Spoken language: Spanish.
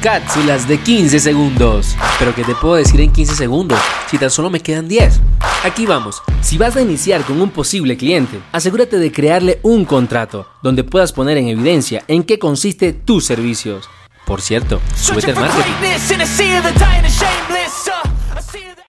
cápsulas de 15 segundos. Pero ¿qué te puedo decir en 15 segundos si tan solo me quedan 10? Aquí vamos. Si vas a iniciar con un posible cliente, asegúrate de crearle un contrato donde puedas poner en evidencia en qué consiste tus servicios. Por cierto, súbete al marketing.